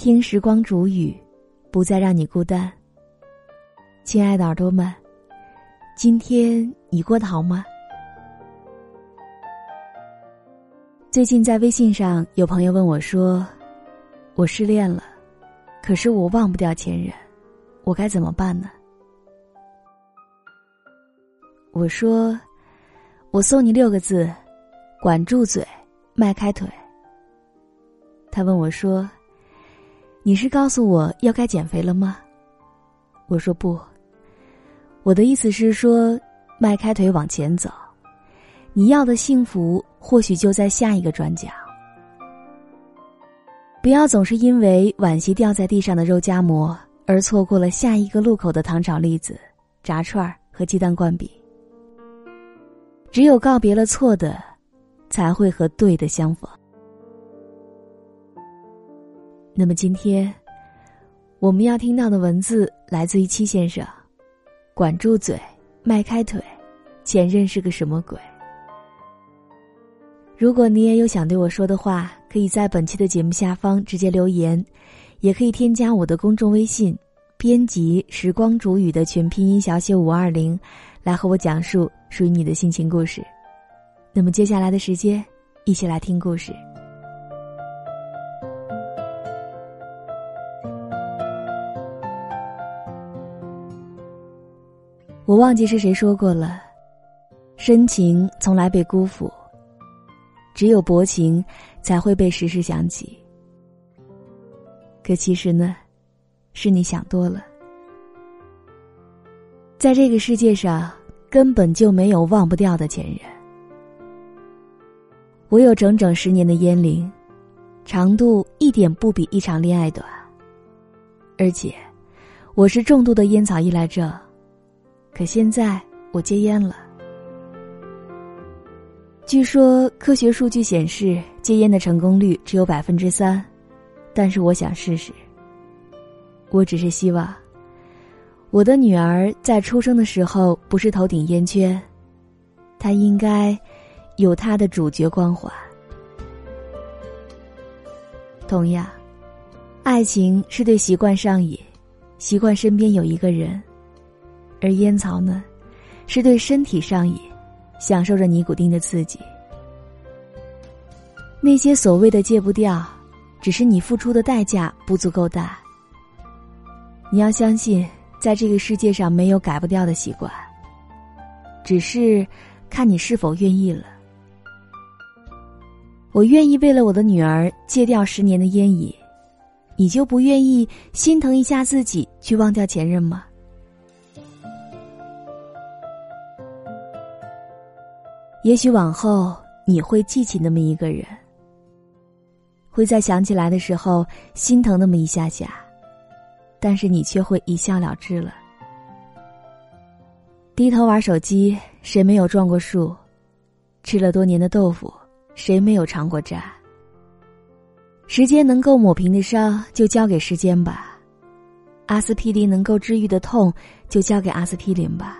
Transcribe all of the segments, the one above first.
听时光煮雨，不再让你孤单。亲爱的耳朵们，今天你过得好吗？最近在微信上有朋友问我说：“我失恋了，可是我忘不掉前任，我该怎么办呢？”我说：“我送你六个字，管住嘴，迈开腿。”他问我说：“你是告诉我要该减肥了吗？”我说：“不，我的意思是说，迈开腿往前走，你要的幸福或许就在下一个转角。不要总是因为惋惜掉在地上的肉夹馍，而错过了下一个路口的糖炒栗子、炸串儿和鸡蛋灌饼。”只有告别了错的，才会和对的相逢。那么今天，我们要听到的文字来自于七先生，管住嘴，迈开腿，前任是个什么鬼？如果你也有想对我说的话，可以在本期的节目下方直接留言，也可以添加我的公众微信，编辑“时光煮雨”的全拼音小写五二零。来和我讲述属于你的心情故事。那么接下来的时间，一起来听故事。我忘记是谁说过了，深情从来被辜负，只有薄情才会被时时想起。可其实呢，是你想多了。在这个世界上，根本就没有忘不掉的前任。我有整整十年的烟龄，长度一点不比一场恋爱短。而且，我是重度的烟草依赖症，可现在我戒烟了。据说科学数据显示，戒烟的成功率只有百分之三，但是我想试试。我只是希望。我的女儿在出生的时候不是头顶烟圈，她应该有她的主角光环。同样，爱情是对习惯上瘾，习惯身边有一个人；而烟草呢，是对身体上瘾，享受着尼古丁的刺激。那些所谓的戒不掉，只是你付出的代价不足够大。你要相信。在这个世界上没有改不掉的习惯，只是看你是否愿意了。我愿意为了我的女儿戒掉十年的烟瘾，你就不愿意心疼一下自己去忘掉前任吗？也许往后你会记起那么一个人，会在想起来的时候心疼那么一下下。但是你却会一笑了之了。低头玩手机，谁没有撞过树？吃了多年的豆腐，谁没有尝过渣？时间能够抹平的伤，就交给时间吧；阿司匹林能够治愈的痛，就交给阿司匹林吧。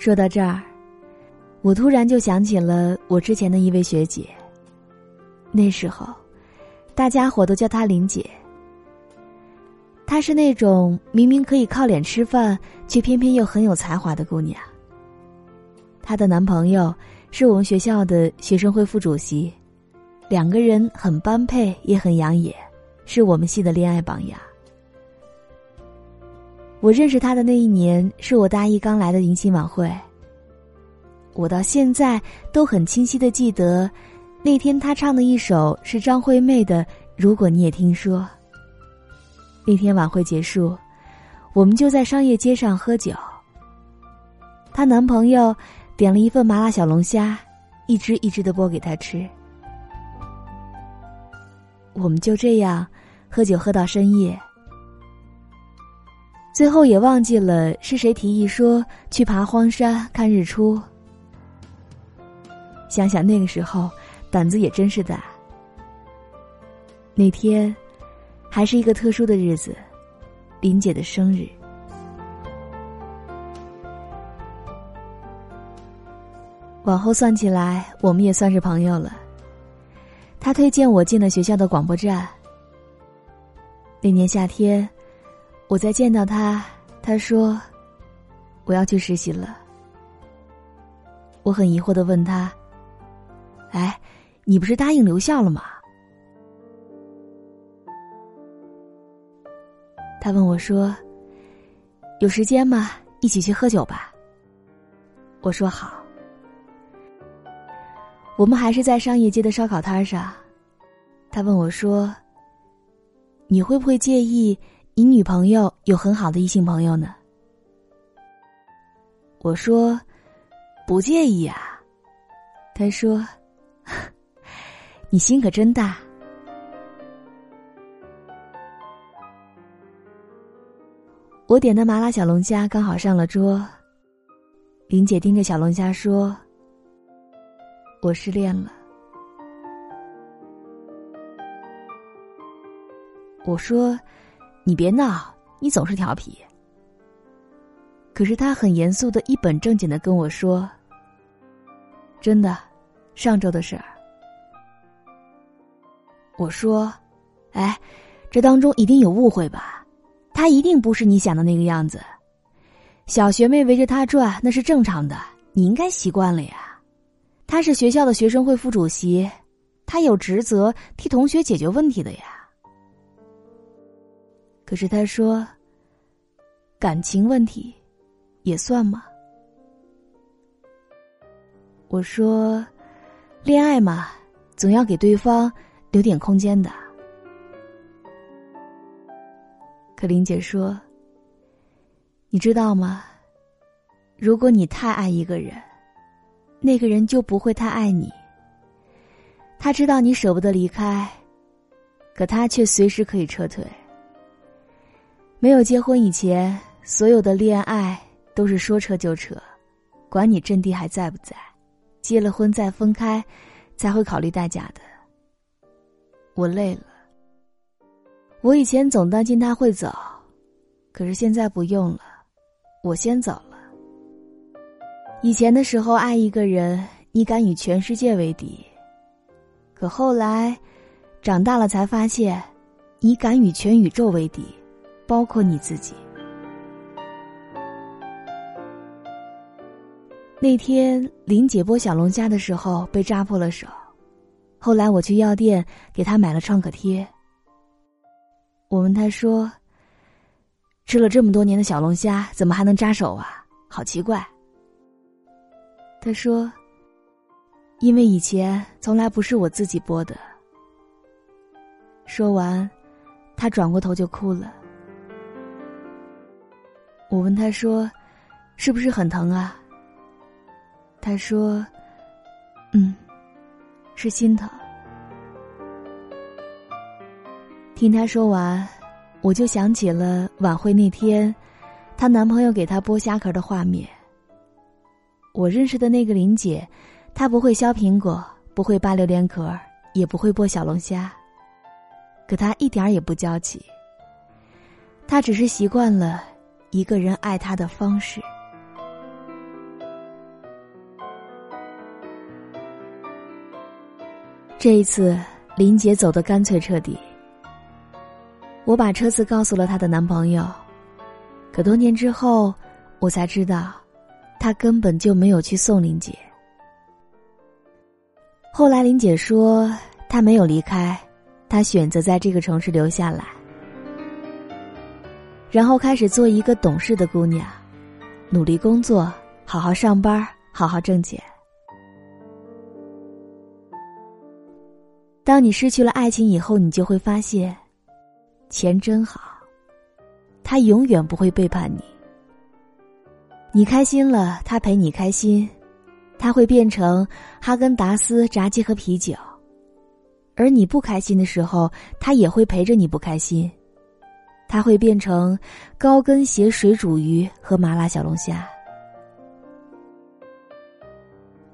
说到这儿，我突然就想起了我之前的一位学姐。那时候，大家伙都叫她林姐。她是那种明明可以靠脸吃饭，却偏偏又很有才华的姑娘。她的男朋友是我们学校的学生会副主席，两个人很般配，也很养眼，是我们系的恋爱榜样。我认识他的那一年，是我大一刚来的迎新晚会。我到现在都很清晰的记得。那天他唱的一首是张惠妹的《如果你也听说》。那天晚会结束，我们就在商业街上喝酒。她男朋友点了一份麻辣小龙虾，一只一只的剥给她吃。我们就这样喝酒喝到深夜，最后也忘记了是谁提议说去爬荒山看日出。想想那个时候。胆子也真是大。那天，还是一个特殊的日子，林姐的生日。往后算起来，我们也算是朋友了，他推荐我进了学校的广播站。那年夏天，我再见到他，他说：“我要去实习了。”我很疑惑的问他：“哎，你不是答应留校了吗？”他问我说：“有时间吗？一起去喝酒吧。”我说好。我们还是在商业街的烧烤摊上。他问我说：“你会不会介意你女朋友有很好的异性朋友呢？”我说：“不介意啊。”他说：“ 你心可真大。”我点的麻辣小龙虾刚好上了桌。林姐盯着小龙虾说：“我失恋了。”我说：“你别闹，你总是调皮。”可是他很严肃的一本正经的跟我说：“真的，上周的事儿。”我说：“哎，这当中一定有误会吧？”他一定不是你想的那个样子，小学妹围着他转那是正常的，你应该习惯了呀。他是学校的学生会副主席，他有职责替同学解决问题的呀。可是他说，感情问题也算吗？我说，恋爱嘛，总要给对方留点空间的。可林姐说：“你知道吗？如果你太爱一个人，那个人就不会太爱你。他知道你舍不得离开，可他却随时可以撤退。没有结婚以前，所有的恋爱都是说撤就撤，管你阵地还在不在。结了婚再分开，才会考虑代价的。我累了。”我以前总担心他会走，可是现在不用了，我先走了。以前的时候爱一个人，你敢与全世界为敌；可后来，长大了才发现，你敢与全宇宙为敌，包括你自己。那天林姐剥小龙虾的时候被扎破了手，后来我去药店给她买了创可贴。我问她说：“吃了这么多年的小龙虾，怎么还能扎手啊？好奇怪。”他说：“因为以前从来不是我自己剥的。”说完，他转过头就哭了。我问他说：“是不是很疼啊？”他说：“嗯，是心疼。”听她说完，我就想起了晚会那天，她男朋友给她剥虾壳的画面。我认识的那个林姐，她不会削苹果，不会扒榴莲壳，也不会剥小龙虾，可她一点也不娇气。她只是习惯了一个人爱她的方式。这一次，林姐走得干脆彻底。我把车子告诉了她的男朋友，可多年之后，我才知道，他根本就没有去送林姐。后来林姐说，她没有离开，她选择在这个城市留下来，然后开始做一个懂事的姑娘，努力工作，好好上班，好好挣钱。当你失去了爱情以后，你就会发现。钱真好，他永远不会背叛你。你开心了，他陪你开心，他会变成哈根达斯炸鸡和啤酒；而你不开心的时候，他也会陪着你不开心，他会变成高跟鞋水煮鱼和麻辣小龙虾。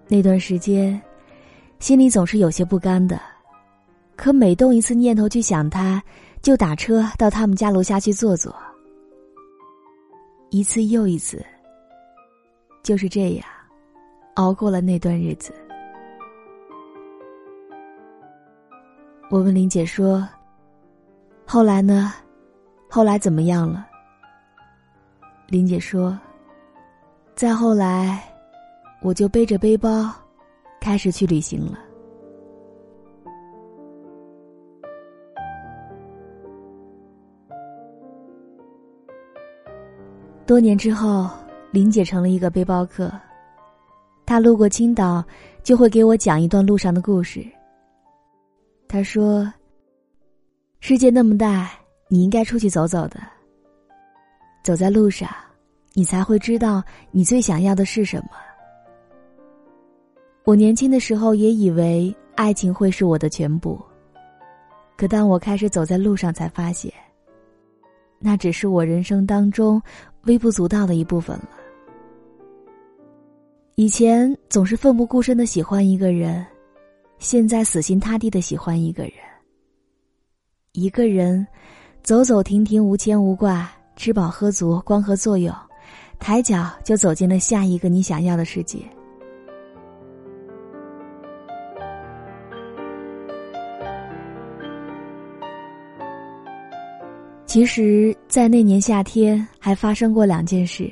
那段时间，心里总是有些不甘的，可每动一次念头去想他。就打车到他们家楼下去坐坐，一次又一次。就是这样，熬过了那段日子。我问林姐说：“后来呢？后来怎么样了？”林姐说：“再后来，我就背着背包，开始去旅行了。”多年之后，林姐成了一个背包客。她路过青岛，就会给我讲一段路上的故事。她说：“世界那么大，你应该出去走走的。走在路上，你才会知道你最想要的是什么。”我年轻的时候也以为爱情会是我的全部，可当我开始走在路上，才发现，那只是我人生当中。微不足道的一部分了。以前总是奋不顾身的喜欢一个人，现在死心塌地的喜欢一个人。一个人，走走停停，无牵无挂，吃饱喝足，光合作用，抬脚就走进了下一个你想要的世界。其实，在那年夏天，还发生过两件事，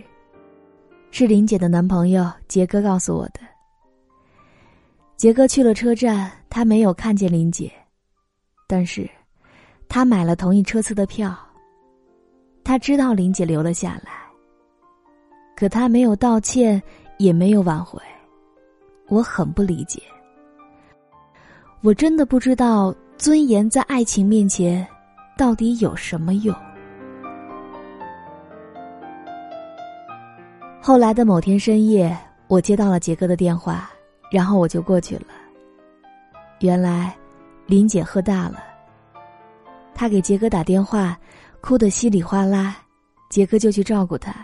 是林姐的男朋友杰哥告诉我的。杰哥去了车站，他没有看见林姐，但是，他买了同一车次的票。他知道林姐留了下来，可他没有道歉，也没有挽回，我很不理解。我真的不知道尊严在爱情面前。到底有什么用？后来的某天深夜，我接到了杰哥的电话，然后我就过去了。原来，林姐喝大了。他给杰哥打电话，哭得稀里哗啦，杰哥就去照顾他，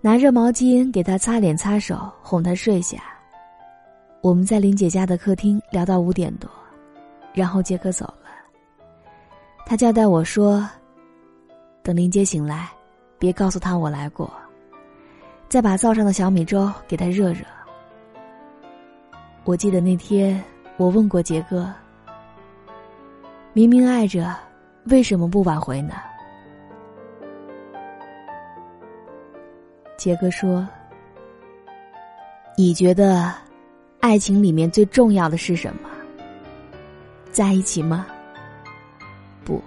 拿热毛巾给他擦脸擦手，哄他睡下。我们在林姐家的客厅聊到五点多，然后杰哥走了。他交代我说：“等林姐醒来，别告诉她我来过，再把灶上的小米粥给她热热。”我记得那天我问过杰哥：“明明爱着，为什么不挽回呢？”杰哥说：“你觉得，爱情里面最重要的是什么？在一起吗？”不，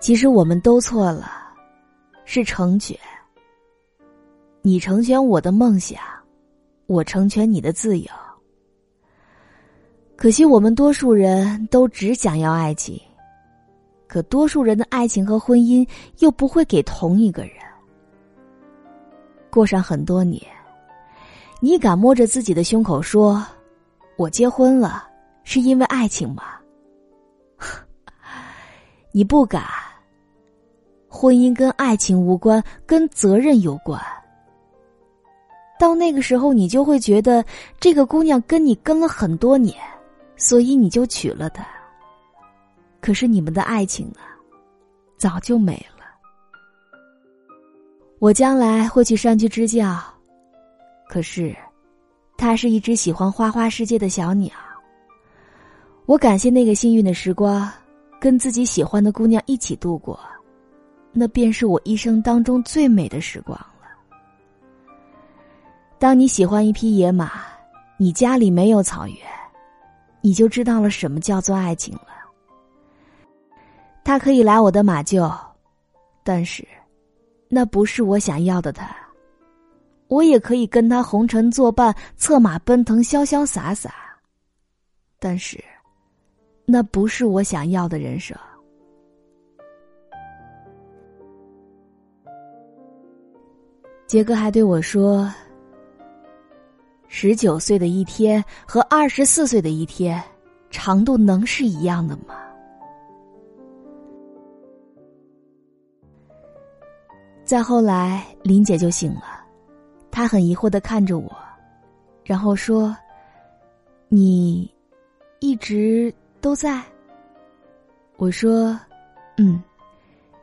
其实我们都错了，是成全。你成全我的梦想，我成全你的自由。可惜我们多数人都只想要爱情，可多数人的爱情和婚姻又不会给同一个人。过上很多年，你敢摸着自己的胸口说：“我结婚了，是因为爱情吗？” 你不敢。婚姻跟爱情无关，跟责任有关。到那个时候，你就会觉得这个姑娘跟你跟了很多年，所以你就娶了她。可是你们的爱情呢，早就没了。我将来会去山区支教，可是，它是一只喜欢花花世界的小鸟。我感谢那个幸运的时光。跟自己喜欢的姑娘一起度过，那便是我一生当中最美的时光了。当你喜欢一匹野马，你家里没有草原，你就知道了什么叫做爱情了。他可以来我的马厩，但是，那不是我想要的他。我也可以跟他红尘作伴，策马奔腾，潇潇洒洒，但是。那不是我想要的人生。杰哥还对我说：“十九岁的一天和二十四岁的一天，长度能是一样的吗？”再后来，林姐就醒了，她很疑惑的看着我，然后说：“你一直。”都在。我说：“嗯，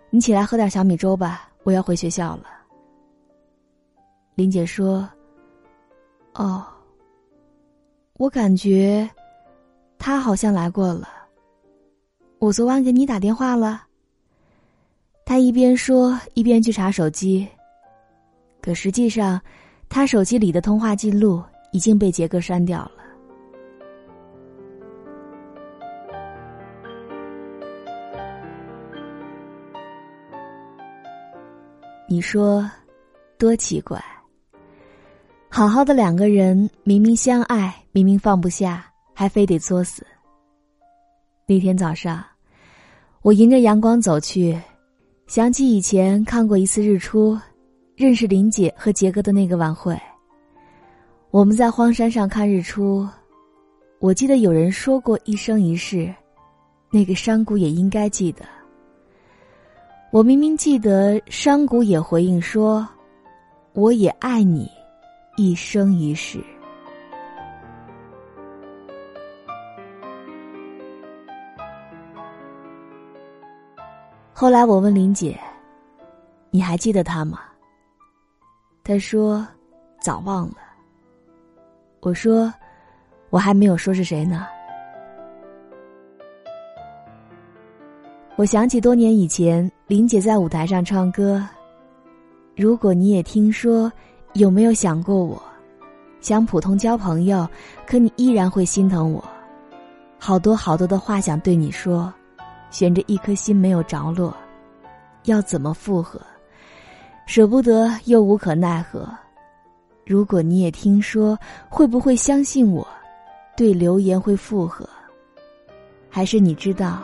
你起来喝点小米粥吧，我要回学校了。”林姐说：“哦，我感觉他好像来过了。我昨晚给你打电话了。他一边说一边去查手机，可实际上，他手机里的通话记录已经被杰哥删掉了。你说，多奇怪！好好的两个人，明明相爱，明明放不下，还非得作死。那天早上，我迎着阳光走去，想起以前看过一次日出，认识林姐和杰哥的那个晚会。我们在荒山上看日出，我记得有人说过一生一世，那个山谷也应该记得。我明明记得，山谷也回应说：“我也爱你，一生一世。”后来我问林姐：“你还记得他吗？”她说：“早忘了。”我说：“我还没有说是谁呢。”我想起多年以前，林姐在舞台上唱歌。如果你也听说，有没有想过我？想普通交朋友，可你依然会心疼我。好多好多的话想对你说，悬着一颗心没有着落，要怎么复合？舍不得又无可奈何。如果你也听说，会不会相信我？对留言会复合？还是你知道？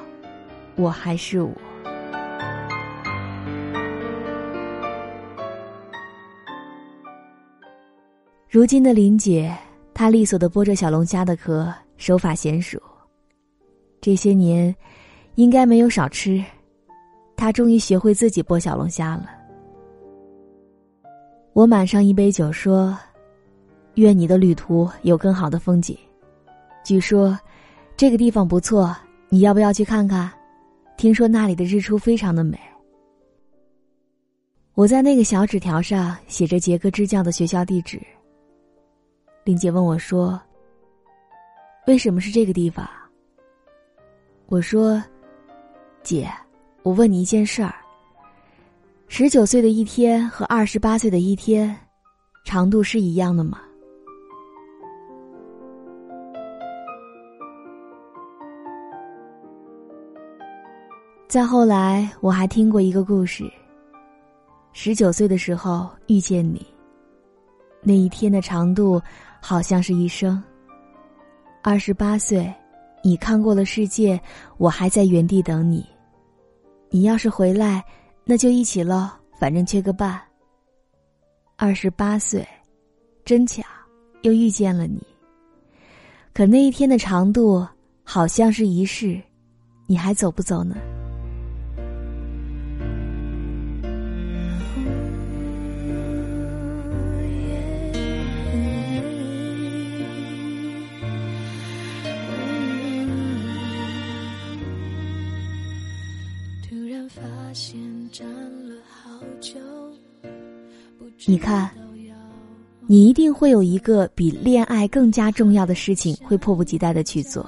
我还是我。如今的林姐，她利索的剥着小龙虾的壳，手法娴熟。这些年，应该没有少吃。她终于学会自己剥小龙虾了。我满上一杯酒，说：“愿你的旅途有更好的风景。据说，这个地方不错，你要不要去看看？”听说那里的日出非常的美。我在那个小纸条上写着杰哥支教的学校地址。玲姐问我说：“为什么是这个地方？”我说：“姐，我问你一件事儿。十九岁的一天和二十八岁的一天，长度是一样的吗？”再后来，我还听过一个故事。十九岁的时候遇见你，那一天的长度好像是一生。二十八岁，你看过了世界，我还在原地等你。你要是回来，那就一起喽，反正缺个伴。二十八岁，真巧，又遇见了你。可那一天的长度好像是一世，你还走不走呢？你看，你一定会有一个比恋爱更加重要的事情，会迫不及待的去做，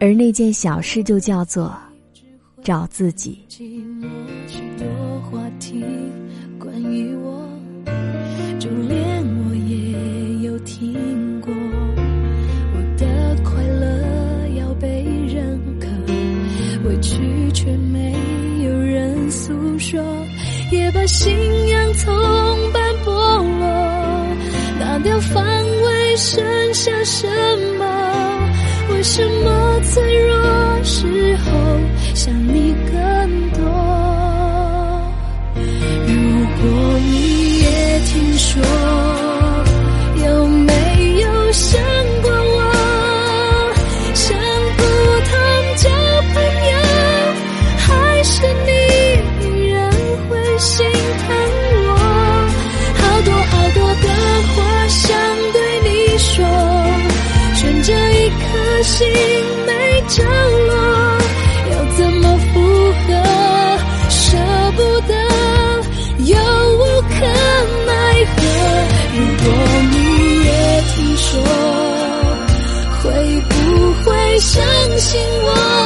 而那件小事就叫做找自己。就连我也有听过，我的快乐要被认可，委屈却没有人诉说，也把信仰从。防卫，剩下什么？为什么脆弱时候想你更多？如果你也听说。心没着落，要怎么复合？舍不得，又无可奈何。如果你也听说，会不会相信我？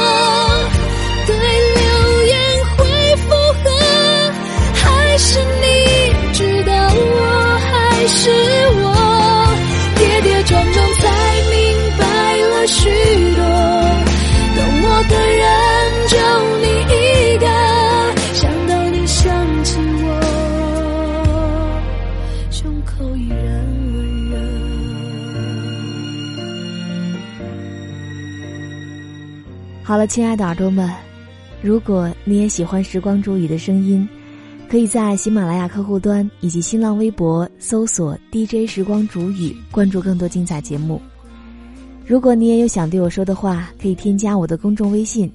好了，亲爱的耳朵们，如果你也喜欢时光煮雨的声音，可以在喜马拉雅客户端以及新浪微博搜索 “DJ 时光煮雨”，关注更多精彩节目。如果你也有想对我说的话，可以添加我的公众微信，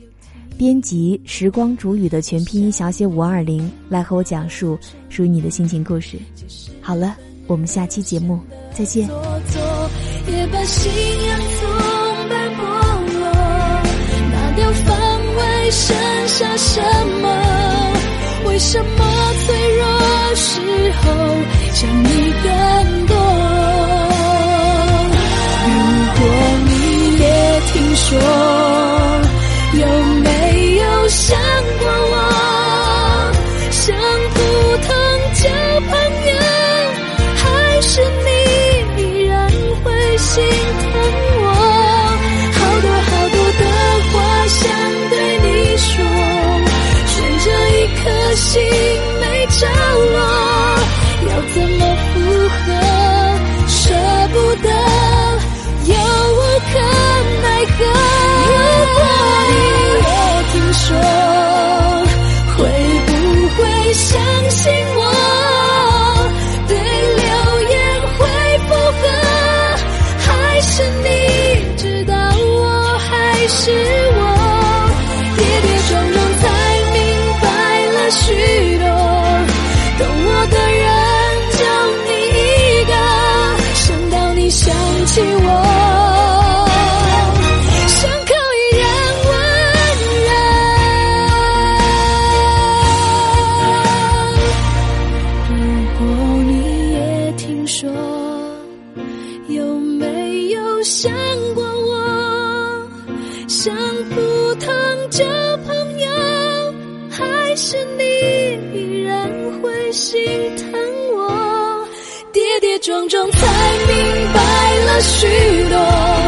编辑“时光煮雨”的全拼音小写五二零，来和我讲述属于你的心情故事。好了，我们下期节目再见。要防卫剩下什么？为什么脆弱时候想你更多？要怎撞撞才明白了许多，